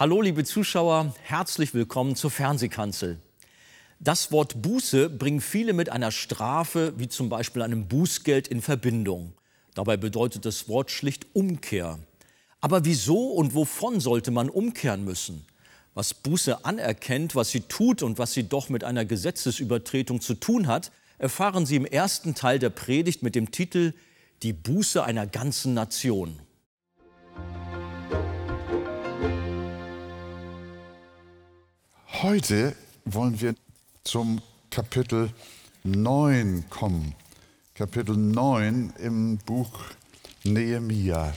Hallo liebe Zuschauer, herzlich willkommen zur Fernsehkanzel. Das Wort Buße bringen viele mit einer Strafe, wie zum Beispiel einem Bußgeld, in Verbindung. Dabei bedeutet das Wort schlicht Umkehr. Aber wieso und wovon sollte man umkehren müssen? Was Buße anerkennt, was sie tut und was sie doch mit einer Gesetzesübertretung zu tun hat, erfahren Sie im ersten Teil der Predigt mit dem Titel Die Buße einer ganzen Nation. Heute wollen wir zum Kapitel 9 kommen. Kapitel 9 im Buch Nehemia.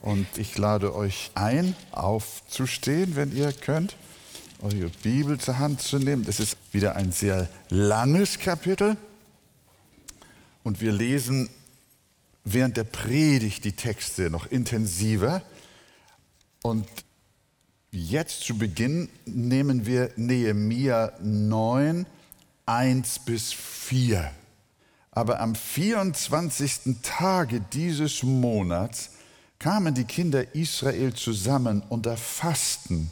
Und ich lade euch ein, aufzustehen, wenn ihr könnt, eure Bibel zur Hand zu nehmen. Das ist wieder ein sehr langes Kapitel. Und wir lesen während der Predigt die Texte noch intensiver. Und Jetzt zu Beginn nehmen wir Nehemia 9, 1 bis 4. Aber am 24. Tage dieses Monats kamen die Kinder Israel zusammen unter Fasten,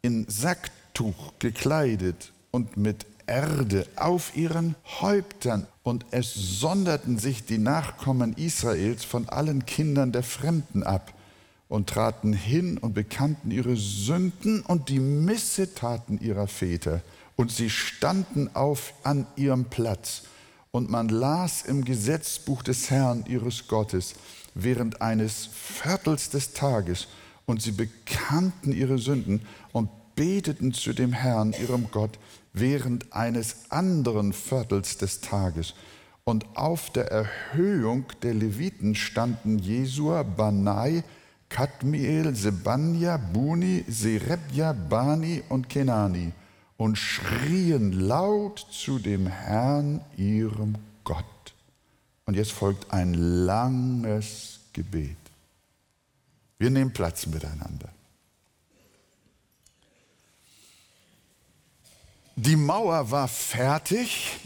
in Sacktuch gekleidet und mit Erde auf ihren Häuptern. Und es sonderten sich die Nachkommen Israels von allen Kindern der Fremden ab und traten hin und bekannten ihre Sünden und die Missetaten ihrer Väter. Und sie standen auf an ihrem Platz. Und man las im Gesetzbuch des Herrn ihres Gottes während eines Viertels des Tages. Und sie bekannten ihre Sünden und beteten zu dem Herrn, ihrem Gott, während eines anderen Viertels des Tages. Und auf der Erhöhung der Leviten standen Jesua, Banai, Kadmiel, Sebanja, Buni, Serebja, Bani und Kenani und schrien laut zu dem Herrn, ihrem Gott. Und jetzt folgt ein langes Gebet. Wir nehmen Platz miteinander. Die Mauer war fertig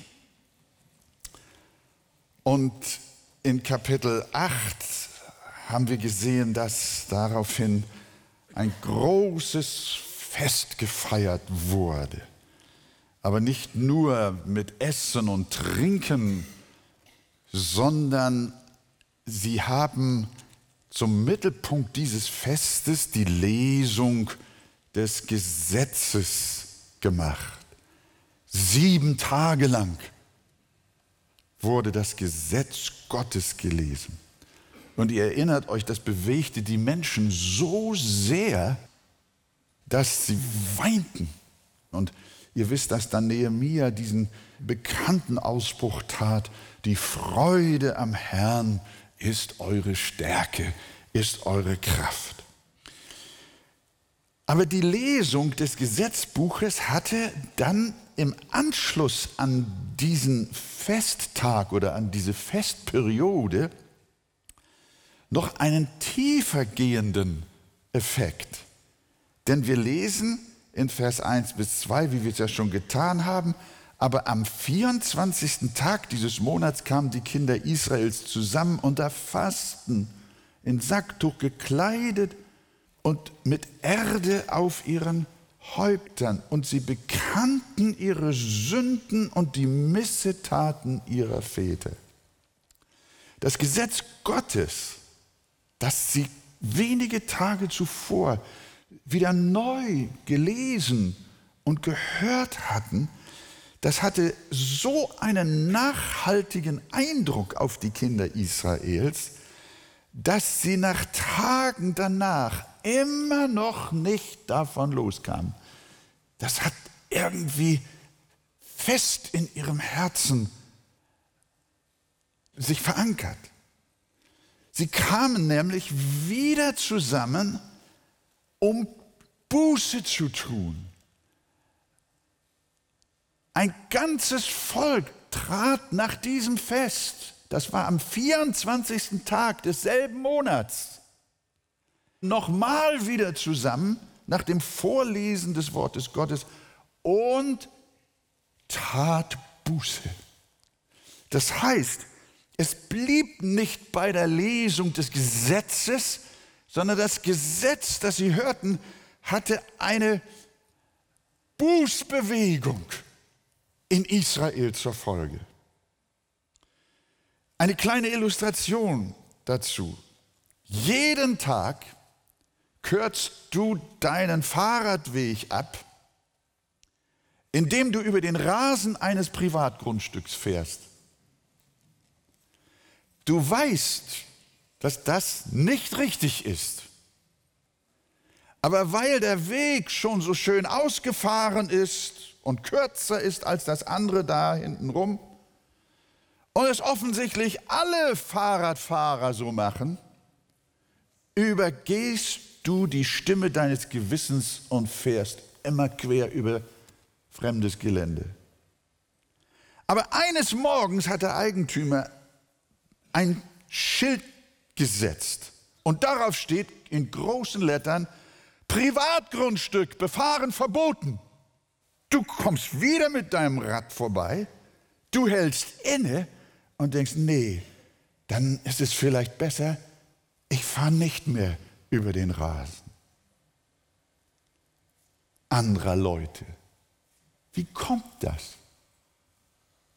und in Kapitel 8 haben wir gesehen, dass daraufhin ein großes Fest gefeiert wurde. Aber nicht nur mit Essen und Trinken, sondern sie haben zum Mittelpunkt dieses Festes die Lesung des Gesetzes gemacht. Sieben Tage lang wurde das Gesetz Gottes gelesen. Und ihr erinnert euch, das bewegte die Menschen so sehr, dass sie weinten. Und ihr wisst, dass dann Nehemia diesen bekannten Ausbruch tat, die Freude am Herrn ist eure Stärke, ist eure Kraft. Aber die Lesung des Gesetzbuches hatte dann im Anschluss an diesen Festtag oder an diese Festperiode noch einen tiefer gehenden Effekt. Denn wir lesen in Vers 1 bis 2, wie wir es ja schon getan haben, aber am 24. Tag dieses Monats kamen die Kinder Israels zusammen unter Fasten, in Sacktuch gekleidet und mit Erde auf ihren Häuptern. Und sie bekannten ihre Sünden und die Missetaten ihrer Väter. Das Gesetz Gottes das sie wenige Tage zuvor wieder neu gelesen und gehört hatten, das hatte so einen nachhaltigen Eindruck auf die Kinder Israels, dass sie nach Tagen danach immer noch nicht davon loskamen. Das hat irgendwie fest in ihrem Herzen sich verankert. Sie kamen nämlich wieder zusammen, um Buße zu tun. Ein ganzes Volk trat nach diesem Fest, das war am 24. Tag desselben Monats, nochmal wieder zusammen nach dem Vorlesen des Wortes Gottes und tat Buße. Das heißt, es blieb nicht bei der Lesung des Gesetzes, sondern das Gesetz, das sie hörten, hatte eine Bußbewegung in Israel zur Folge. Eine kleine Illustration dazu. Jeden Tag kürzt du deinen Fahrradweg ab, indem du über den Rasen eines Privatgrundstücks fährst. Du weißt, dass das nicht richtig ist. Aber weil der Weg schon so schön ausgefahren ist und kürzer ist als das andere da hinten rum und es offensichtlich alle Fahrradfahrer so machen, übergehst du die Stimme deines Gewissens und fährst immer quer über fremdes Gelände. Aber eines Morgens hat der Eigentümer ein Schild gesetzt und darauf steht in großen Lettern Privatgrundstück, befahren verboten. Du kommst wieder mit deinem Rad vorbei, du hältst inne und denkst, nee, dann ist es vielleicht besser, ich fahre nicht mehr über den Rasen anderer Leute. Wie kommt das?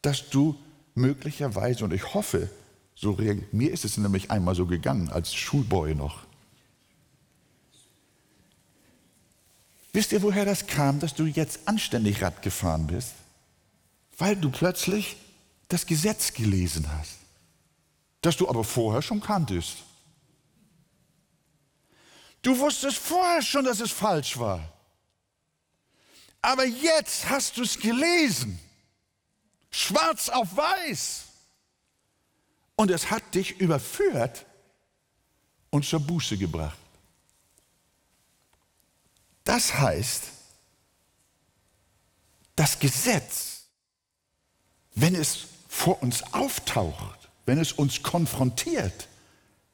Dass du möglicherweise, und ich hoffe, so reagiert, mir ist es nämlich einmal so gegangen, als Schulboy noch. Wisst ihr, woher das kam, dass du jetzt anständig Rad gefahren bist? Weil du plötzlich das Gesetz gelesen hast, das du aber vorher schon kanntest. Du wusstest vorher schon, dass es falsch war. Aber jetzt hast du es gelesen. Schwarz auf weiß. Und es hat dich überführt und zur Buße gebracht. Das heißt, das Gesetz, wenn es vor uns auftaucht, wenn es uns konfrontiert,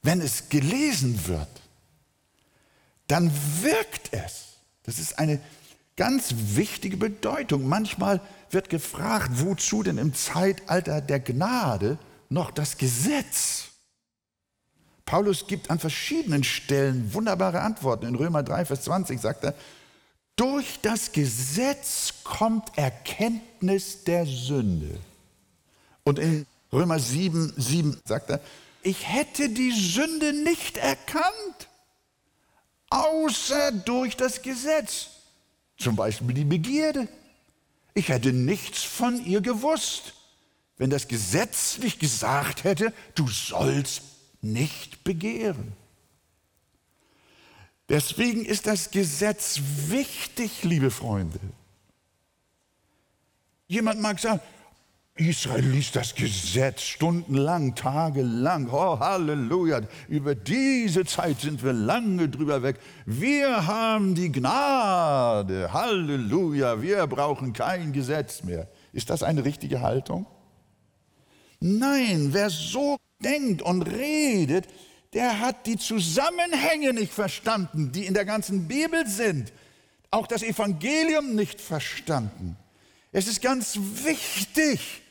wenn es gelesen wird, dann wirkt es. Das ist eine ganz wichtige Bedeutung. Manchmal wird gefragt, wozu denn im Zeitalter der Gnade noch das Gesetz? Paulus gibt an verschiedenen Stellen wunderbare Antworten. In Römer 3, Vers 20 sagt er, durch das Gesetz kommt Erkenntnis der Sünde. Und in Römer 7, 7 sagt er, ich hätte die Sünde nicht erkannt, außer durch das Gesetz. Zum Beispiel die Begierde. Ich hätte nichts von ihr gewusst, wenn das Gesetz nicht gesagt hätte, du sollst nicht begehren. Deswegen ist das Gesetz wichtig, liebe Freunde. Jemand mag sagen, Israel liest das Gesetz stundenlang, tagelang. Oh, Halleluja. Über diese Zeit sind wir lange drüber weg. Wir haben die Gnade. Halleluja. Wir brauchen kein Gesetz mehr. Ist das eine richtige Haltung? Nein, wer so denkt und redet, der hat die Zusammenhänge nicht verstanden, die in der ganzen Bibel sind. Auch das Evangelium nicht verstanden. Es ist ganz wichtig,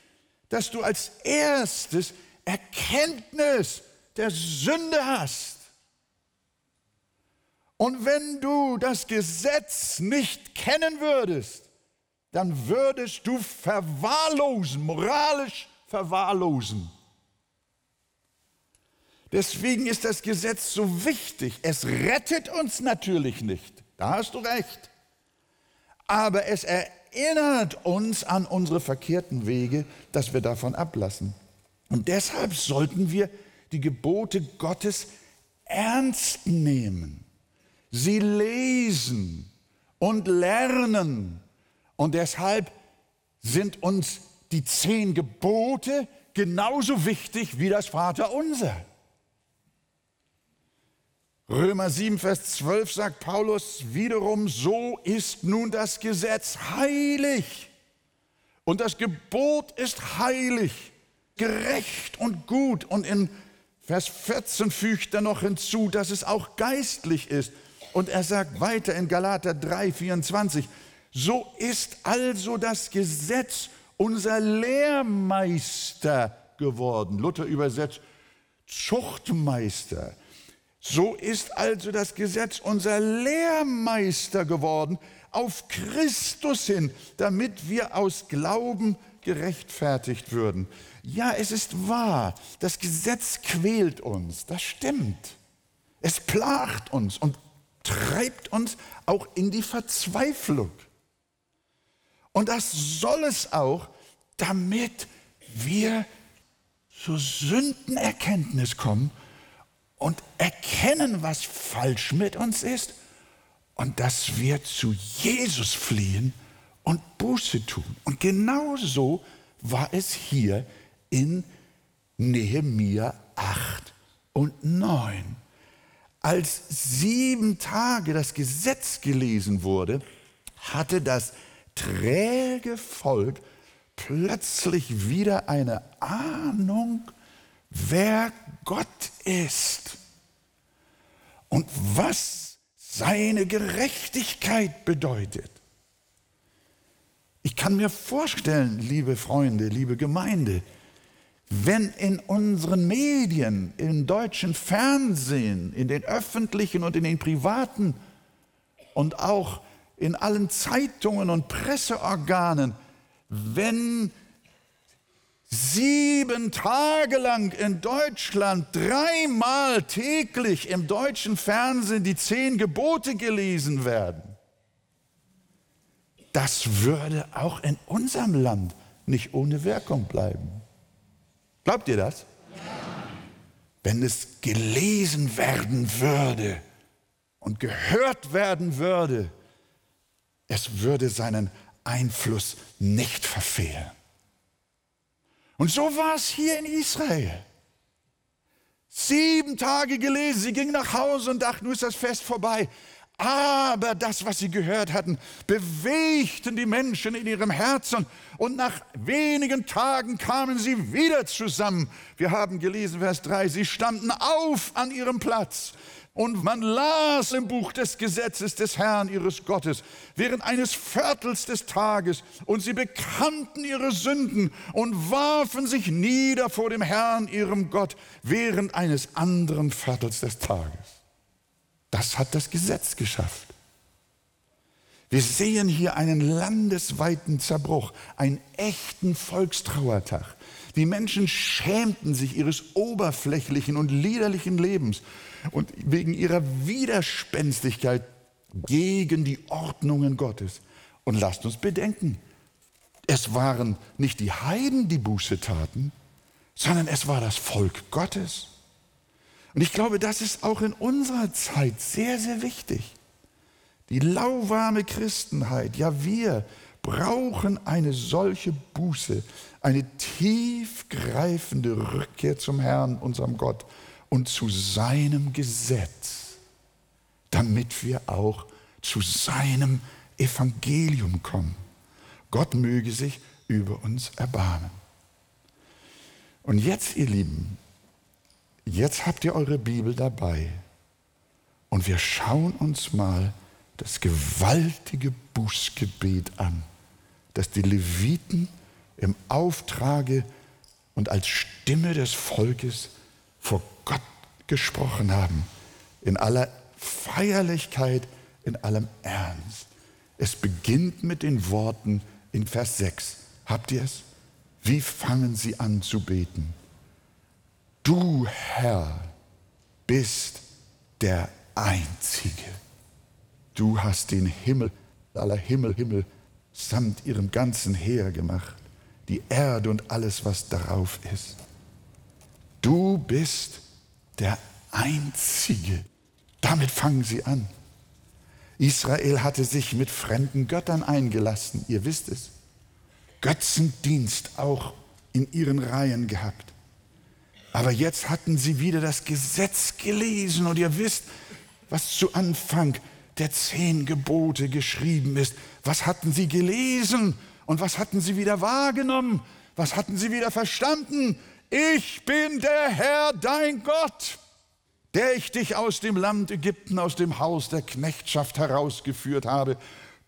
dass du als erstes Erkenntnis der Sünde hast. Und wenn du das Gesetz nicht kennen würdest, dann würdest du verwahrlosen, moralisch verwahrlosen. Deswegen ist das Gesetz so wichtig. Es rettet uns natürlich nicht, da hast du recht. Aber es erinnert uns an unsere verkehrten Wege, dass wir davon ablassen. Und deshalb sollten wir die Gebote Gottes ernst nehmen, sie lesen und lernen. Und deshalb sind uns die zehn Gebote genauso wichtig wie das Vaterunser. Römer 7, Vers 12 sagt Paulus wiederum, so ist nun das Gesetz heilig. Und das Gebot ist heilig, gerecht und gut. Und in Vers 14 fügt er noch hinzu, dass es auch geistlich ist. Und er sagt weiter in Galater 3, 24, so ist also das Gesetz unser Lehrmeister geworden. Luther übersetzt Zuchtmeister. So ist also das Gesetz unser Lehrmeister geworden auf Christus hin, damit wir aus Glauben gerechtfertigt würden. Ja, es ist wahr, das Gesetz quält uns, das stimmt. Es plagt uns und treibt uns auch in die Verzweiflung. Und das soll es auch, damit wir zur Sündenerkenntnis kommen und erkennen, was falsch mit uns ist und dass wir zu Jesus fliehen und Buße tun. Und genau so war es hier in Nehemia 8 und 9. Als sieben Tage das Gesetz gelesen wurde, hatte das träge Volk plötzlich wieder eine Ahnung, wer Gott ist und was seine Gerechtigkeit bedeutet. Ich kann mir vorstellen, liebe Freunde, liebe Gemeinde, wenn in unseren Medien, im deutschen Fernsehen, in den öffentlichen und in den privaten und auch in allen Zeitungen und Presseorganen, wenn sieben Tage lang in Deutschland dreimal täglich im deutschen Fernsehen die zehn Gebote gelesen werden, das würde auch in unserem Land nicht ohne Wirkung bleiben. Glaubt ihr das? Wenn es gelesen werden würde und gehört werden würde, es würde seinen Einfluss nicht verfehlen. Und so war es hier in Israel. Sieben Tage gelesen, sie gingen nach Hause und dachten, nun ist das Fest vorbei. Aber das, was sie gehört hatten, bewegten die Menschen in ihrem Herzen und nach wenigen Tagen kamen sie wieder zusammen. Wir haben gelesen, Vers 3, sie standen auf an ihrem Platz und man las im Buch des Gesetzes des Herrn ihres Gottes während eines Viertels des Tages und sie bekannten ihre Sünden und warfen sich nieder vor dem Herrn ihrem Gott während eines anderen Viertels des Tages. Das hat das Gesetz geschafft. Wir sehen hier einen landesweiten Zerbruch, einen echten Volkstrauertag. Die Menschen schämten sich ihres oberflächlichen und liederlichen Lebens und wegen ihrer Widerspenstigkeit gegen die Ordnungen Gottes. Und lasst uns bedenken, es waren nicht die Heiden, die Buße taten, sondern es war das Volk Gottes. Und ich glaube, das ist auch in unserer Zeit sehr, sehr wichtig. Die lauwarme Christenheit, ja wir brauchen eine solche Buße, eine tiefgreifende Rückkehr zum Herrn, unserem Gott und zu seinem Gesetz, damit wir auch zu seinem Evangelium kommen. Gott möge sich über uns erbarmen. Und jetzt, ihr Lieben, jetzt habt ihr eure Bibel dabei und wir schauen uns mal das gewaltige Bußgebet an, das die Leviten im Auftrage und als Stimme des Volkes vor Gott gesprochen haben, in aller Feierlichkeit, in allem Ernst. Es beginnt mit den Worten in Vers 6. Habt ihr es? Wie fangen sie an zu beten? Du Herr bist der Einzige. Du hast den Himmel, aller Himmel, Himmel samt ihrem ganzen Heer gemacht, die Erde und alles, was darauf ist. Du bist der Einzige. Damit fangen sie an. Israel hatte sich mit fremden Göttern eingelassen, ihr wisst es. Götzendienst auch in ihren Reihen gehabt. Aber jetzt hatten sie wieder das Gesetz gelesen und ihr wisst, was zu Anfang der zehn Gebote geschrieben ist. Was hatten sie gelesen und was hatten sie wieder wahrgenommen? Was hatten sie wieder verstanden? Ich bin der Herr, dein Gott, der ich dich aus dem Land Ägypten, aus dem Haus der Knechtschaft herausgeführt habe.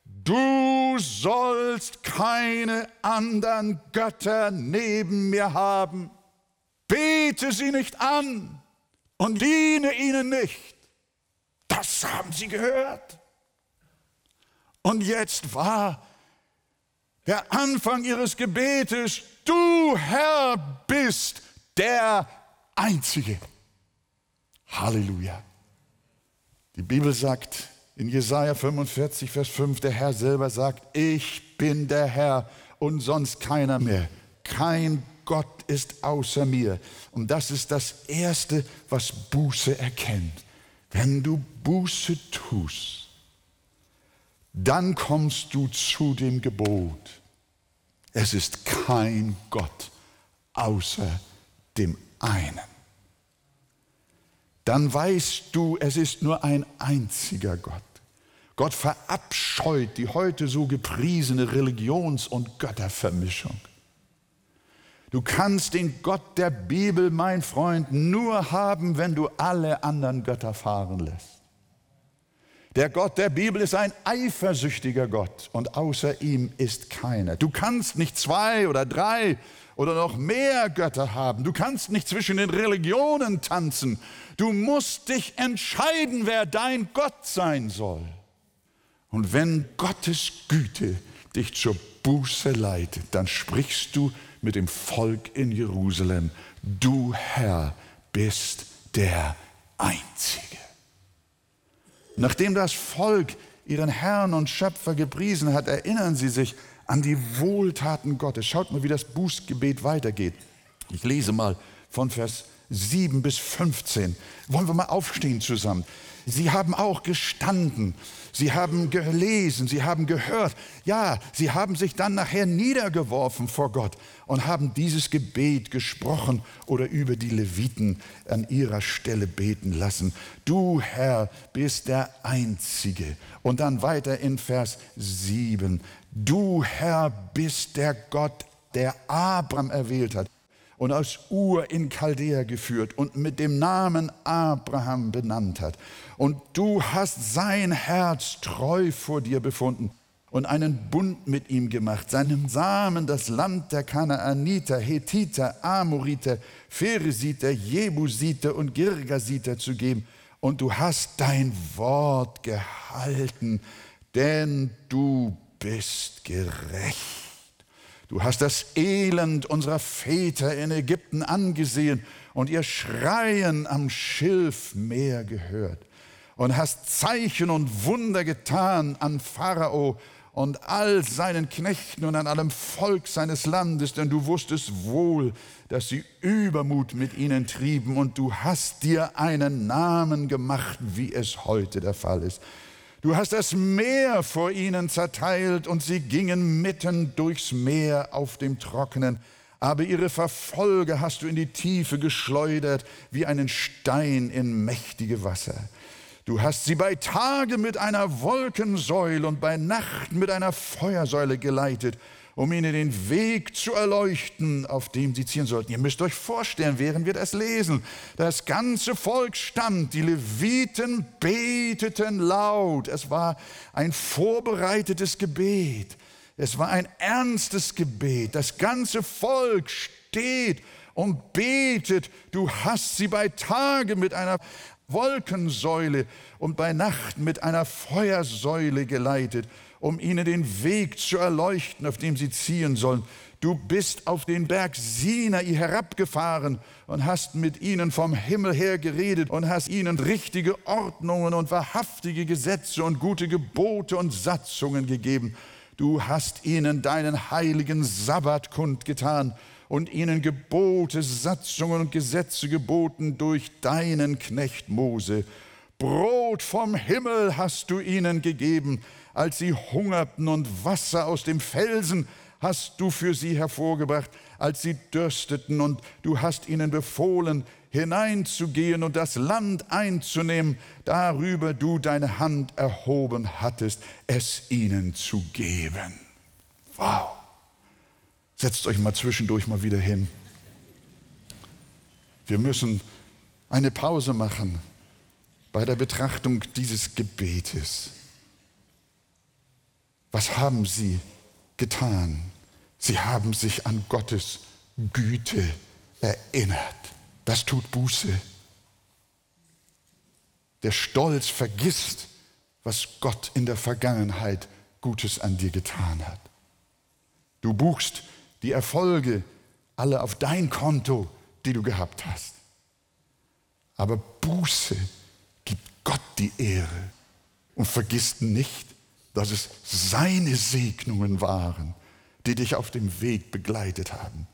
Du sollst keine anderen Götter neben mir haben. Bete sie nicht an und diene ihnen nicht. Das haben sie gehört. Und jetzt war der Anfang ihres Gebetes, du Herr bist der Einzige. Halleluja. Die Bibel sagt in Jesaja 45, Vers 5, der Herr selber sagt, ich bin der Herr und sonst keiner mehr. Kein Gott ist außer mir. Und das ist das Erste, was Buße erkennt. Wenn du Buße tust, dann kommst du zu dem Gebot. Es ist kein Gott außer dem einen. Dann weißt du, es ist nur ein einziger Gott. Gott verabscheut die heute so gepriesene Religions- und Göttervermischung. Du kannst den Gott der Bibel, mein Freund, nur haben, wenn du alle anderen Götter fahren lässt. Der Gott der Bibel ist ein eifersüchtiger Gott und außer ihm ist keiner. Du kannst nicht zwei oder drei oder noch mehr Götter haben. Du kannst nicht zwischen den Religionen tanzen. Du musst dich entscheiden, wer dein Gott sein soll. Und wenn Gottes Güte dich zur Buße leitet, dann sprichst du mit dem Volk in Jerusalem, du Herr bist der Einzige. Nachdem das Volk ihren Herrn und Schöpfer gepriesen hat, erinnern sie sich an die Wohltaten Gottes. Schaut mal, wie das Bußgebet weitergeht. Ich lese mal von Vers 7 bis 15. Wollen wir mal aufstehen zusammen? Sie haben auch gestanden Sie haben gelesen, sie haben gehört. Ja, sie haben sich dann nachher niedergeworfen vor Gott und haben dieses Gebet gesprochen oder über die Leviten an ihrer Stelle beten lassen. Du Herr bist der Einzige. Und dann weiter in Vers 7. Du Herr bist der Gott, der Abraham erwählt hat und aus Ur in Chaldea geführt und mit dem Namen Abraham benannt hat. Und du hast sein Herz treu vor dir befunden und einen Bund mit ihm gemacht, seinem Samen das Land der Kanaaniter, Hethiter, Amoriter, Pheresiter, Jebusiter und Girgasiter zu geben. Und du hast dein Wort gehalten, denn du bist gerecht. Du hast das Elend unserer Väter in Ägypten angesehen und ihr Schreien am Schilfmeer gehört und hast Zeichen und Wunder getan an Pharao und all seinen Knechten und an allem Volk seines Landes, denn du wusstest wohl, dass sie Übermut mit ihnen trieben und du hast dir einen Namen gemacht, wie es heute der Fall ist. Du hast das Meer vor ihnen zerteilt und sie gingen mitten durchs Meer auf dem Trockenen. Aber ihre Verfolger hast du in die Tiefe geschleudert wie einen Stein in mächtige Wasser. Du hast sie bei Tage mit einer Wolkensäule und bei Nacht mit einer Feuersäule geleitet um ihnen den Weg zu erleuchten, auf dem sie ziehen sollten. Ihr müsst euch vorstellen, während wir das lesen, das ganze Volk stand, die Leviten beteten laut. Es war ein vorbereitetes Gebet. Es war ein ernstes Gebet. Das ganze Volk steht und betet. Du hast sie bei Tage mit einer Wolkensäule und bei Nacht mit einer Feuersäule geleitet um ihnen den Weg zu erleuchten, auf dem sie ziehen sollen. Du bist auf den Berg Sinai herabgefahren und hast mit ihnen vom Himmel her geredet und hast ihnen richtige Ordnungen und wahrhaftige Gesetze und gute Gebote und Satzungen gegeben. Du hast ihnen deinen heiligen Sabbat kundgetan und ihnen Gebote, Satzungen und Gesetze geboten durch deinen Knecht Mose. Brot vom Himmel hast du ihnen gegeben, als sie hungerten und Wasser aus dem Felsen hast du für sie hervorgebracht, als sie dürsteten und du hast ihnen befohlen, hineinzugehen und das Land einzunehmen, darüber du deine Hand erhoben hattest, es ihnen zu geben. Wow. Setzt euch mal zwischendurch mal wieder hin. Wir müssen eine Pause machen bei der Betrachtung dieses Gebetes. Was haben sie getan? Sie haben sich an Gottes Güte erinnert. Das tut Buße. der Stolz vergisst, was Gott in der Vergangenheit Gutes an dir getan hat. Du buchst die Erfolge alle auf dein Konto, die du gehabt hast. Aber Buße gibt Gott die Ehre und vergisst nicht, dass es seine Segnungen waren, die dich auf dem Weg begleitet haben.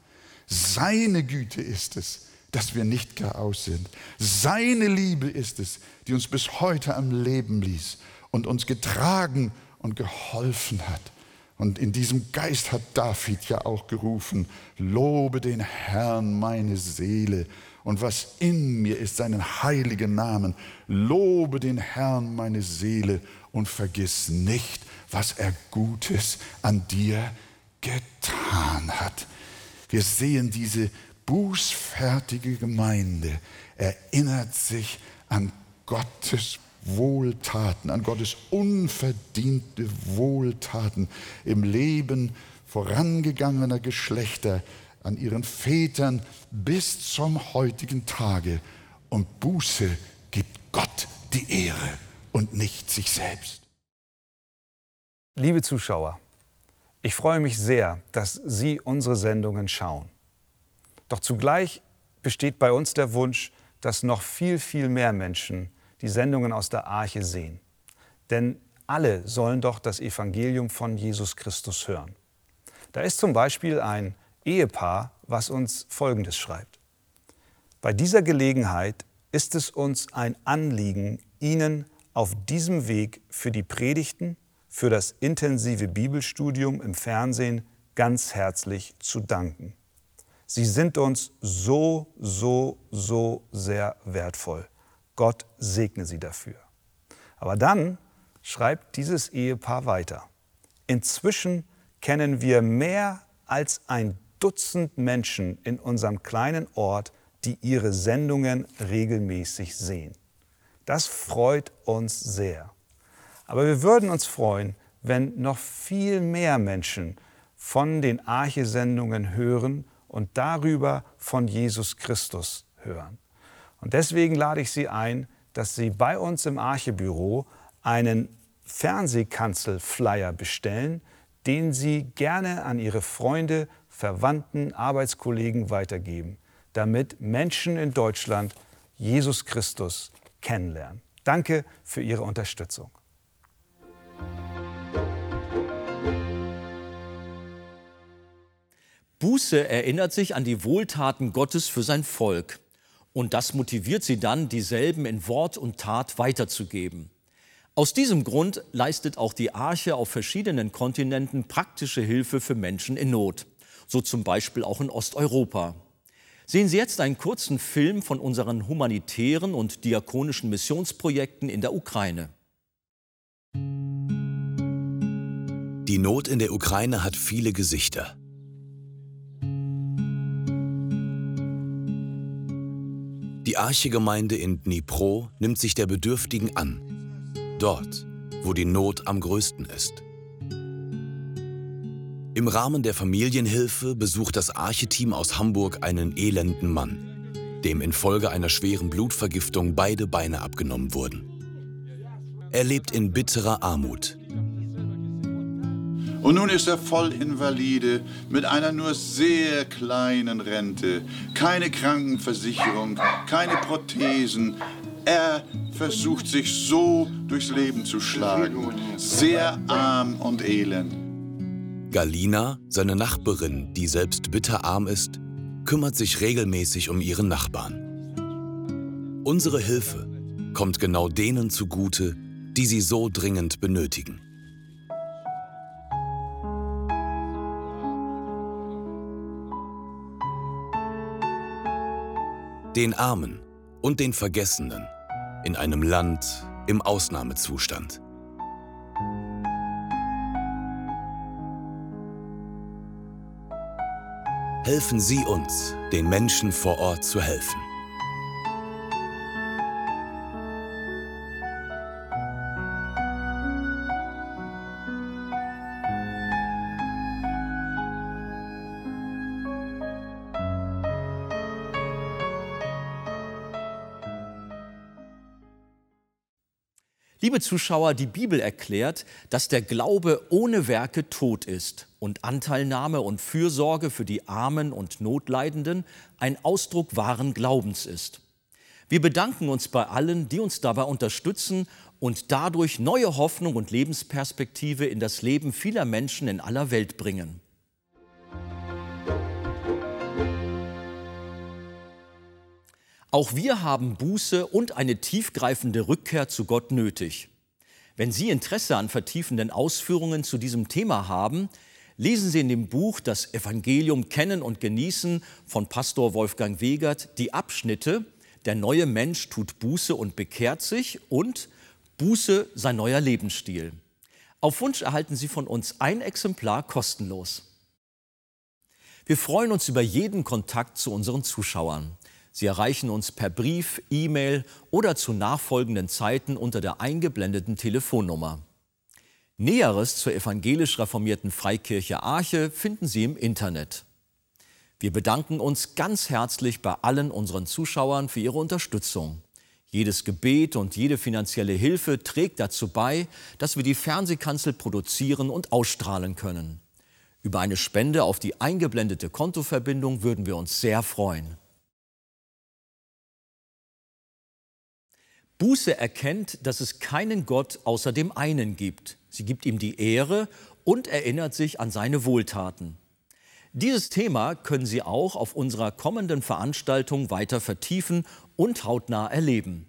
Seine Güte ist es, dass wir nicht gar aus sind. Seine Liebe ist es, die uns bis heute am Leben ließ und uns getragen und geholfen hat. Und in diesem Geist hat David ja auch gerufen, lobe den Herrn meine Seele und was in mir ist, seinen heiligen Namen. Lobe den Herrn meine Seele und vergiss nicht, was er Gutes an dir getan hat. Wir sehen diese bußfertige Gemeinde erinnert sich an Gottes Wohltaten, an Gottes unverdiente Wohltaten im Leben vorangegangener Geschlechter, an ihren Vätern bis zum heutigen Tage. Und Buße gibt Gott die Ehre und nicht sich selbst. Liebe Zuschauer, ich freue mich sehr, dass Sie unsere Sendungen schauen. Doch zugleich besteht bei uns der Wunsch, dass noch viel, viel mehr Menschen die Sendungen aus der Arche sehen. Denn alle sollen doch das Evangelium von Jesus Christus hören. Da ist zum Beispiel ein Ehepaar, was uns Folgendes schreibt. Bei dieser Gelegenheit ist es uns ein Anliegen, Ihnen auf diesem Weg für die Predigten, für das intensive Bibelstudium im Fernsehen ganz herzlich zu danken. Sie sind uns so, so, so sehr wertvoll. Gott segne sie dafür. Aber dann schreibt dieses Ehepaar weiter. Inzwischen kennen wir mehr als ein Dutzend Menschen in unserem kleinen Ort, die ihre Sendungen regelmäßig sehen. Das freut uns sehr. Aber wir würden uns freuen, wenn noch viel mehr Menschen von den Arche-Sendungen hören und darüber von Jesus Christus hören. Und deswegen lade ich Sie ein, dass Sie bei uns im Archebüro einen Fernsehkanzel-Flyer bestellen, den Sie gerne an Ihre Freunde, Verwandten, Arbeitskollegen weitergeben, damit Menschen in Deutschland Jesus Christus kennenlernen. Danke für Ihre Unterstützung. Buße erinnert sich an die Wohltaten Gottes für sein Volk. Und das motiviert sie dann, dieselben in Wort und Tat weiterzugeben. Aus diesem Grund leistet auch die Arche auf verschiedenen Kontinenten praktische Hilfe für Menschen in Not, so zum Beispiel auch in Osteuropa. Sehen Sie jetzt einen kurzen Film von unseren humanitären und diakonischen Missionsprojekten in der Ukraine. Die Not in der Ukraine hat viele Gesichter. Die Archegemeinde in Dnipro nimmt sich der Bedürftigen an. Dort, wo die Not am größten ist. Im Rahmen der Familienhilfe besucht das Archeteam aus Hamburg einen elenden Mann, dem infolge einer schweren Blutvergiftung beide Beine abgenommen wurden. Er lebt in bitterer Armut. Und nun ist er voll Invalide mit einer nur sehr kleinen Rente, keine Krankenversicherung, keine Prothesen. Er versucht sich so durchs Leben zu schlagen, sehr arm und elend. Galina, seine Nachbarin, die selbst bitterarm ist, kümmert sich regelmäßig um ihren Nachbarn. Unsere Hilfe kommt genau denen zugute, die sie so dringend benötigen. den Armen und den Vergessenen in einem Land im Ausnahmezustand. Helfen Sie uns, den Menschen vor Ort zu helfen. Liebe Zuschauer, die Bibel erklärt, dass der Glaube ohne Werke tot ist und Anteilnahme und Fürsorge für die Armen und Notleidenden ein Ausdruck wahren Glaubens ist. Wir bedanken uns bei allen, die uns dabei unterstützen und dadurch neue Hoffnung und Lebensperspektive in das Leben vieler Menschen in aller Welt bringen. Auch wir haben Buße und eine tiefgreifende Rückkehr zu Gott nötig. Wenn Sie Interesse an vertiefenden Ausführungen zu diesem Thema haben, lesen Sie in dem Buch Das Evangelium kennen und genießen von Pastor Wolfgang Wegert die Abschnitte Der neue Mensch tut Buße und bekehrt sich und Buße sein neuer Lebensstil. Auf Wunsch erhalten Sie von uns ein Exemplar kostenlos. Wir freuen uns über jeden Kontakt zu unseren Zuschauern. Sie erreichen uns per Brief, E-Mail oder zu nachfolgenden Zeiten unter der eingeblendeten Telefonnummer. Näheres zur evangelisch reformierten Freikirche Arche finden Sie im Internet. Wir bedanken uns ganz herzlich bei allen unseren Zuschauern für ihre Unterstützung. Jedes Gebet und jede finanzielle Hilfe trägt dazu bei, dass wir die Fernsehkanzel produzieren und ausstrahlen können. Über eine Spende auf die eingeblendete Kontoverbindung würden wir uns sehr freuen. Buße erkennt, dass es keinen Gott außer dem einen gibt. Sie gibt ihm die Ehre und erinnert sich an seine Wohltaten. Dieses Thema können Sie auch auf unserer kommenden Veranstaltung weiter vertiefen und hautnah erleben.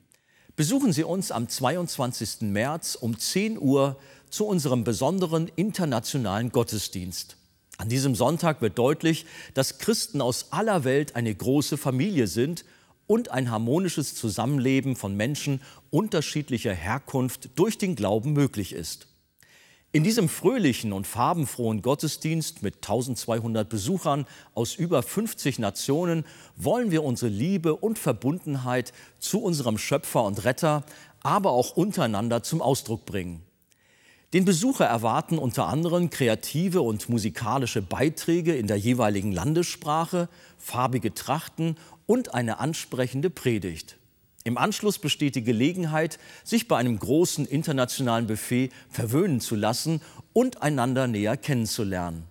Besuchen Sie uns am 22. März um 10 Uhr zu unserem besonderen internationalen Gottesdienst. An diesem Sonntag wird deutlich, dass Christen aus aller Welt eine große Familie sind und ein harmonisches Zusammenleben von Menschen unterschiedlicher Herkunft durch den Glauben möglich ist. In diesem fröhlichen und farbenfrohen Gottesdienst mit 1200 Besuchern aus über 50 Nationen wollen wir unsere Liebe und Verbundenheit zu unserem Schöpfer und Retter, aber auch untereinander zum Ausdruck bringen. Den Besucher erwarten unter anderem kreative und musikalische Beiträge in der jeweiligen Landessprache, farbige Trachten und eine ansprechende Predigt. Im Anschluss besteht die Gelegenheit, sich bei einem großen internationalen Buffet verwöhnen zu lassen und einander näher kennenzulernen.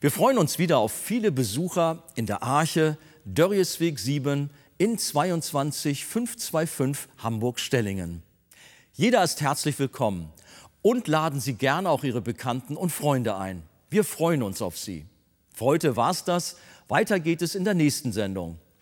Wir freuen uns wieder auf viele Besucher in der Arche, Dörriesweg 7 in 22525 Hamburg-Stellingen. Jeder ist herzlich willkommen und laden Sie gerne auch Ihre Bekannten und Freunde ein. Wir freuen uns auf Sie. Für heute war's das. Weiter geht es in der nächsten Sendung.